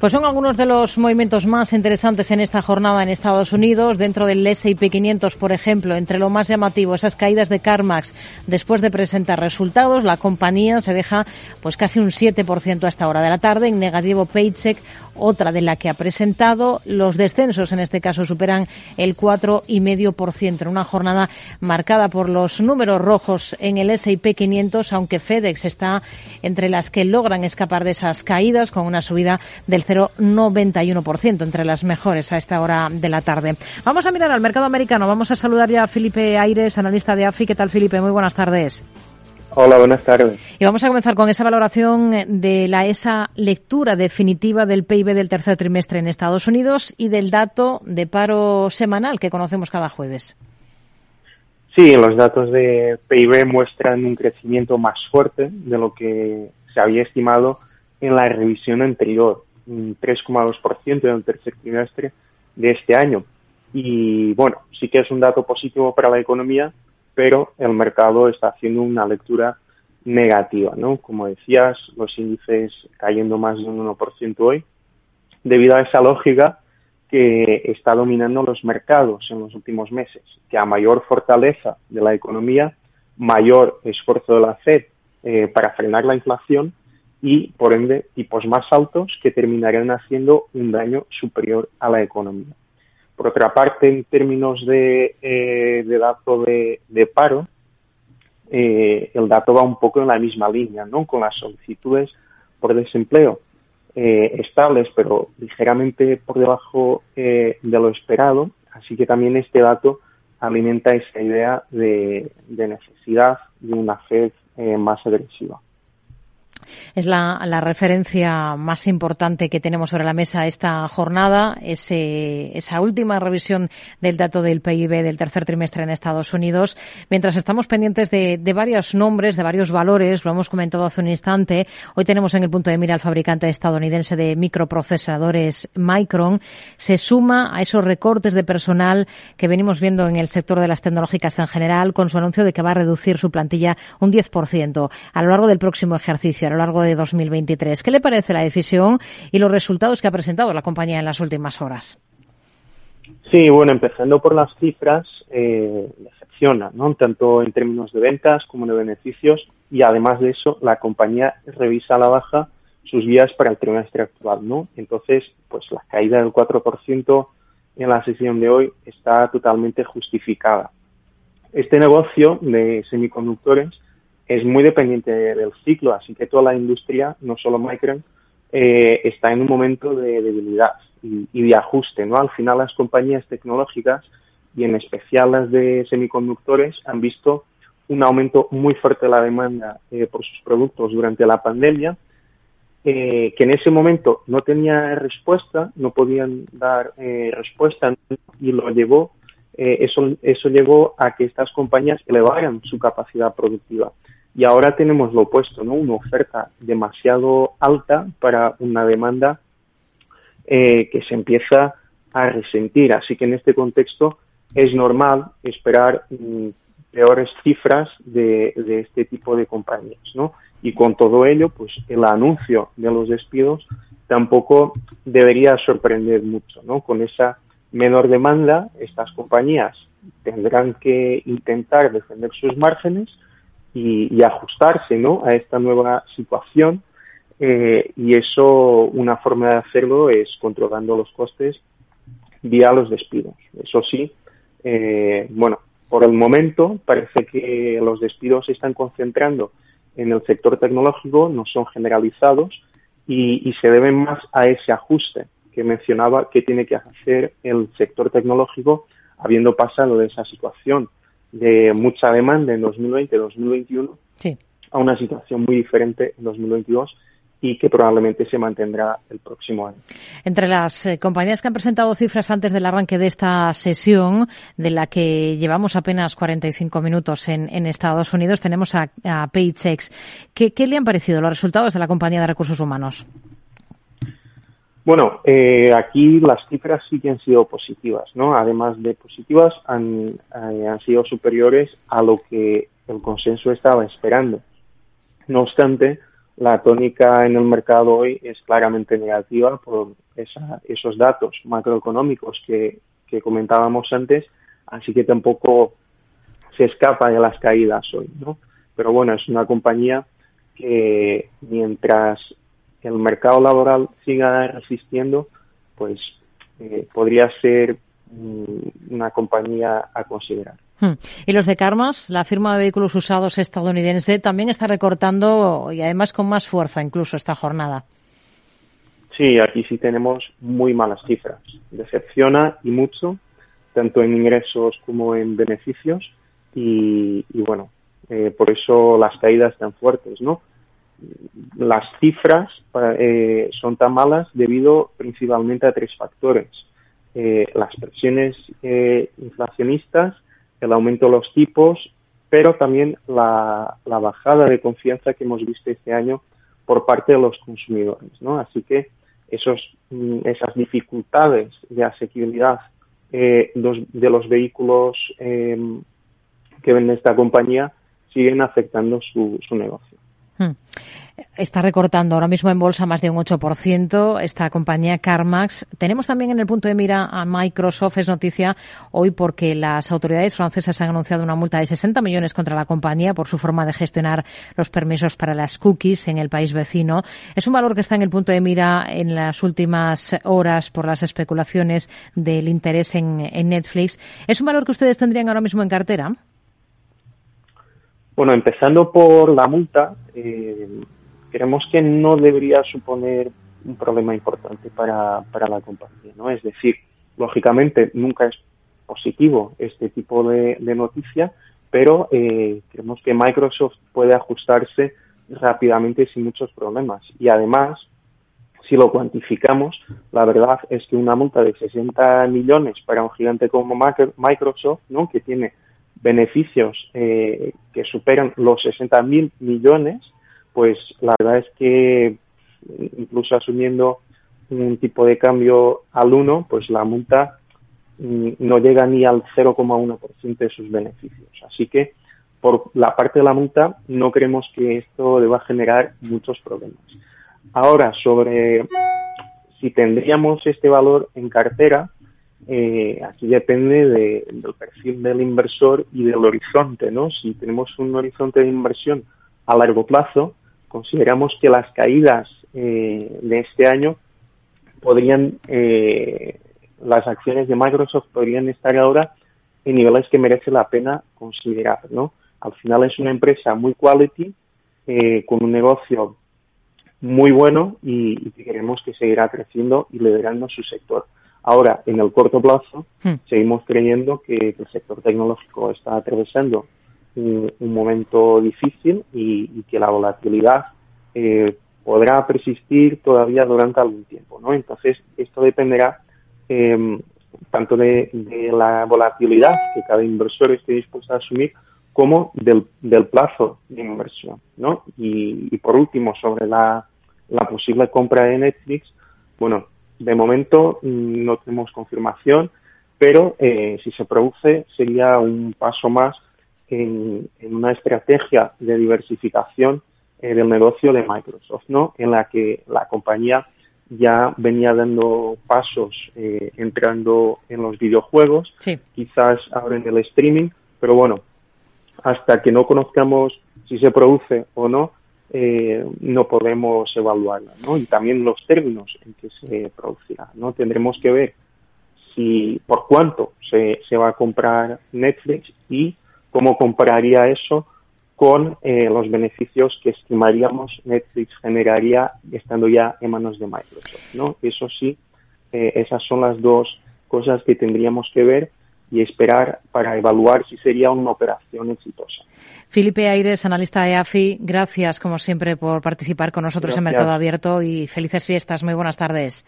Pues son algunos de los movimientos más interesantes en esta jornada en Estados Unidos. Dentro del S&P 500, por ejemplo, entre lo más llamativo, esas caídas de CarMax después de presentar resultados, la compañía se deja pues casi un 7% a esta hora de la tarde. En negativo, Paycheck, otra de la que ha presentado. Los descensos, en este caso, superan el 4,5% en una jornada marcada por los números rojos en el S&P 500, aunque FedEx está entre las que logran escapar de esas caídas con una subida del 0,91%, entre las mejores a esta hora de la tarde. Vamos a mirar al mercado americano. Vamos a saludar ya a Felipe Aires, analista de AFI. ¿Qué tal, Felipe? Muy buenas tardes. Hola, buenas tardes. Y vamos a comenzar con esa valoración de la esa lectura definitiva del PIB del tercer trimestre en Estados Unidos y del dato de paro semanal que conocemos cada jueves. Sí, los datos de PIB muestran un crecimiento más fuerte de lo que se había estimado en la revisión anterior 3,2% en el tercer trimestre de este año. Y bueno, sí que es un dato positivo para la economía, pero el mercado está haciendo una lectura negativa, ¿no? Como decías, los índices cayendo más de un 1% hoy, debido a esa lógica que está dominando los mercados en los últimos meses, que a mayor fortaleza de la economía, mayor esfuerzo de la Fed eh, para frenar la inflación, y, por ende, tipos más altos que terminarían haciendo un daño superior a la economía. Por otra parte, en términos de, eh, dato de, paro, eh, el dato va un poco en la misma línea, ¿no? Con las solicitudes por desempleo eh, estables, pero ligeramente por debajo de lo esperado. Así que también este dato alimenta esa idea de, de necesidad de una Fed más agresiva es la, referencia más importante que tenemos sobre la mesa esta jornada, ese, esa última revisión del dato del PIB del tercer trimestre en Estados Unidos. Mientras estamos pendientes de, varios nombres, de varios valores, lo hemos comentado hace un instante, hoy tenemos en el punto de mira al fabricante estadounidense de microprocesadores Micron, se suma a esos recortes de personal que venimos viendo en el sector de las tecnológicas en general, con su anuncio de que va a reducir su plantilla un 10% a lo largo del próximo ejercicio lo largo de 2023. ¿Qué le parece la decisión y los resultados que ha presentado la compañía en las últimas horas? Sí, bueno, empezando por las cifras, eh, decepciona, ¿no? Tanto en términos de ventas como de beneficios y además de eso, la compañía revisa a la baja sus vías para el trimestre actual, ¿no? Entonces, pues la caída del 4% en la sesión de hoy está totalmente justificada. Este negocio de semiconductores es muy dependiente del ciclo, así que toda la industria, no solo Micron, eh, está en un momento de debilidad y, de ajuste, ¿no? Al final las compañías tecnológicas y en especial las de semiconductores han visto un aumento muy fuerte de la demanda eh, por sus productos durante la pandemia, eh, que en ese momento no tenía respuesta, no podían dar respuesta y lo llevó, eso, eso llevó a que estas compañías elevaran su capacidad productiva. Y ahora tenemos lo opuesto, ¿no? Una oferta demasiado alta para una demanda eh, que se empieza a resentir. Así que en este contexto es normal esperar mm, peores cifras de, este tipo de compañías, ¿no? Y con todo ello, pues el anuncio de los despidos tampoco debería sorprender mucho, ¿no? Con esa menor demanda, estas compañías tendrán que intentar defender sus márgenes y, ajustarse ¿no? a esta nueva situación. Eh, y eso, una forma de hacerlo es controlando los costes vía los despidos. Eso sí, eh, bueno, por el momento parece que los despidos se están concentrando en el sector tecnológico, no son generalizados y, y se deben más a ese ajuste que mencionaba que tiene que hacer el sector tecnológico habiendo pasado de esa situación de mucha demanda en 2020-2021 a una situación muy diferente en 2022 y que probablemente se mantendrá el próximo año. Entre las eh, compañías que han presentado cifras antes del arranque de esta sesión, de la que llevamos apenas 45 minutos en, Estados Unidos, tenemos a, Paychex. ¿Qué, ¿Qué le han parecido los resultados de la compañía de recursos humanos? Bueno, eh, aquí las cifras sí que han sido positivas, ¿no? Además de positivas, han, eh, han sido superiores a lo que el consenso estaba esperando. No obstante, la tónica en el mercado hoy es claramente negativa por esos datos macroeconómicos que, comentábamos antes, así que tampoco se escapa de las caídas hoy, ¿no? Pero bueno, es una compañía que mientras el mercado laboral siga resistiendo, pues eh, podría ser mm, una compañía a considerar. Hmm. Y los de Carmas, la firma de vehículos usados estadounidense, también está recortando y además con más fuerza incluso esta jornada. Sí, aquí sí tenemos muy malas cifras. Decepciona y mucho, tanto en ingresos como en beneficios. Y, bueno, eh, por eso las caídas tan fuertes, ¿no? Las cifras eh, son tan malas debido principalmente a tres factores. Eh, las presiones inflacionistas, el aumento de los tipos, pero también la, bajada de confianza que hemos visto este año por parte de los consumidores. ¿no? Así que esos, mm, esas dificultades de asequibilidad eh, de los vehículos eh, que vende esta compañía siguen afectando su, su negocio. Está recortando ahora mismo en bolsa más de un 8% esta compañía CarMax. Tenemos también en el punto de mira a Microsoft. Es noticia hoy porque las autoridades francesas han anunciado una multa de 60 millones contra la compañía por su forma de gestionar los permisos para las cookies en el país vecino. Es un valor que está en el punto de mira en las últimas horas por las especulaciones del interés en, Netflix. ¿Es un valor que ustedes tendrían ahora mismo en cartera? Bueno, empezando por la multa, eh, creemos que no debería suponer un problema importante para, para la compañía, ¿no? Es decir, lógicamente nunca es positivo este tipo de, de noticia, pero eh, creemos que Microsoft puede ajustarse rápidamente sin muchos problemas. Y además, si lo cuantificamos, la verdad es que una multa de 60 millones para un gigante como Microsoft, ¿no? que tiene beneficios eh, que superan los 60 mil millones, pues la verdad es que incluso asumiendo un tipo de cambio al 1, pues la multa mm, no llega ni al 0,1% de sus beneficios. Así que por la parte de la multa no creemos que esto deba generar muchos problemas. Ahora, sobre si tendríamos este valor en cartera, eh, aquí depende del perfil del inversor y del horizonte, ¿no? Si tenemos un horizonte de inversión a largo plazo, consideramos que las caídas eh, de este año podrían, eh, las acciones de Microsoft podrían estar ahora en niveles que merece la pena considerar, ¿no? Al final es una empresa muy quality, eh, con un negocio muy bueno y, y, queremos que seguirá creciendo y liderando su sector. Ahora, en el corto plazo, hmm. seguimos creyendo que el sector tecnológico está atravesando un, momento difícil y, que la volatilidad eh, podrá persistir todavía durante algún tiempo, ¿no? Entonces, esto dependerá em, tanto de, la volatilidad que cada inversor esté dispuesto a asumir como del, plazo de inversión, ¿no? Y, por último, sobre la, posible compra de Netflix, bueno, de momento mm, no tenemos confirmación, pero eh, si se produce sería un paso más en, una estrategia de diversificación eh, del negocio de Microsoft, ¿no? En la que la compañía ya venía dando pasos eh, entrando en los videojuegos, quizás ahora en el streaming, pero bueno, hasta que no conozcamos si se produce o no, eh, no podemos evaluarla, ¿no? Y también los términos en que se producirá, ¿no? Tendremos que ver si por cuánto se, se va a comprar Netflix y cómo compararía eso con eh, los beneficios que estimaríamos Netflix generaría estando ya en manos de Microsoft. ¿no? Eso sí, eh, esas son las dos cosas que tendríamos que ver y esperar para evaluar si sería una operación exitosa. Felipe Aires, analista de AFI, gracias como siempre por participar con nosotros en Mercado Abierto y felices fiestas. Muy buenas tardes.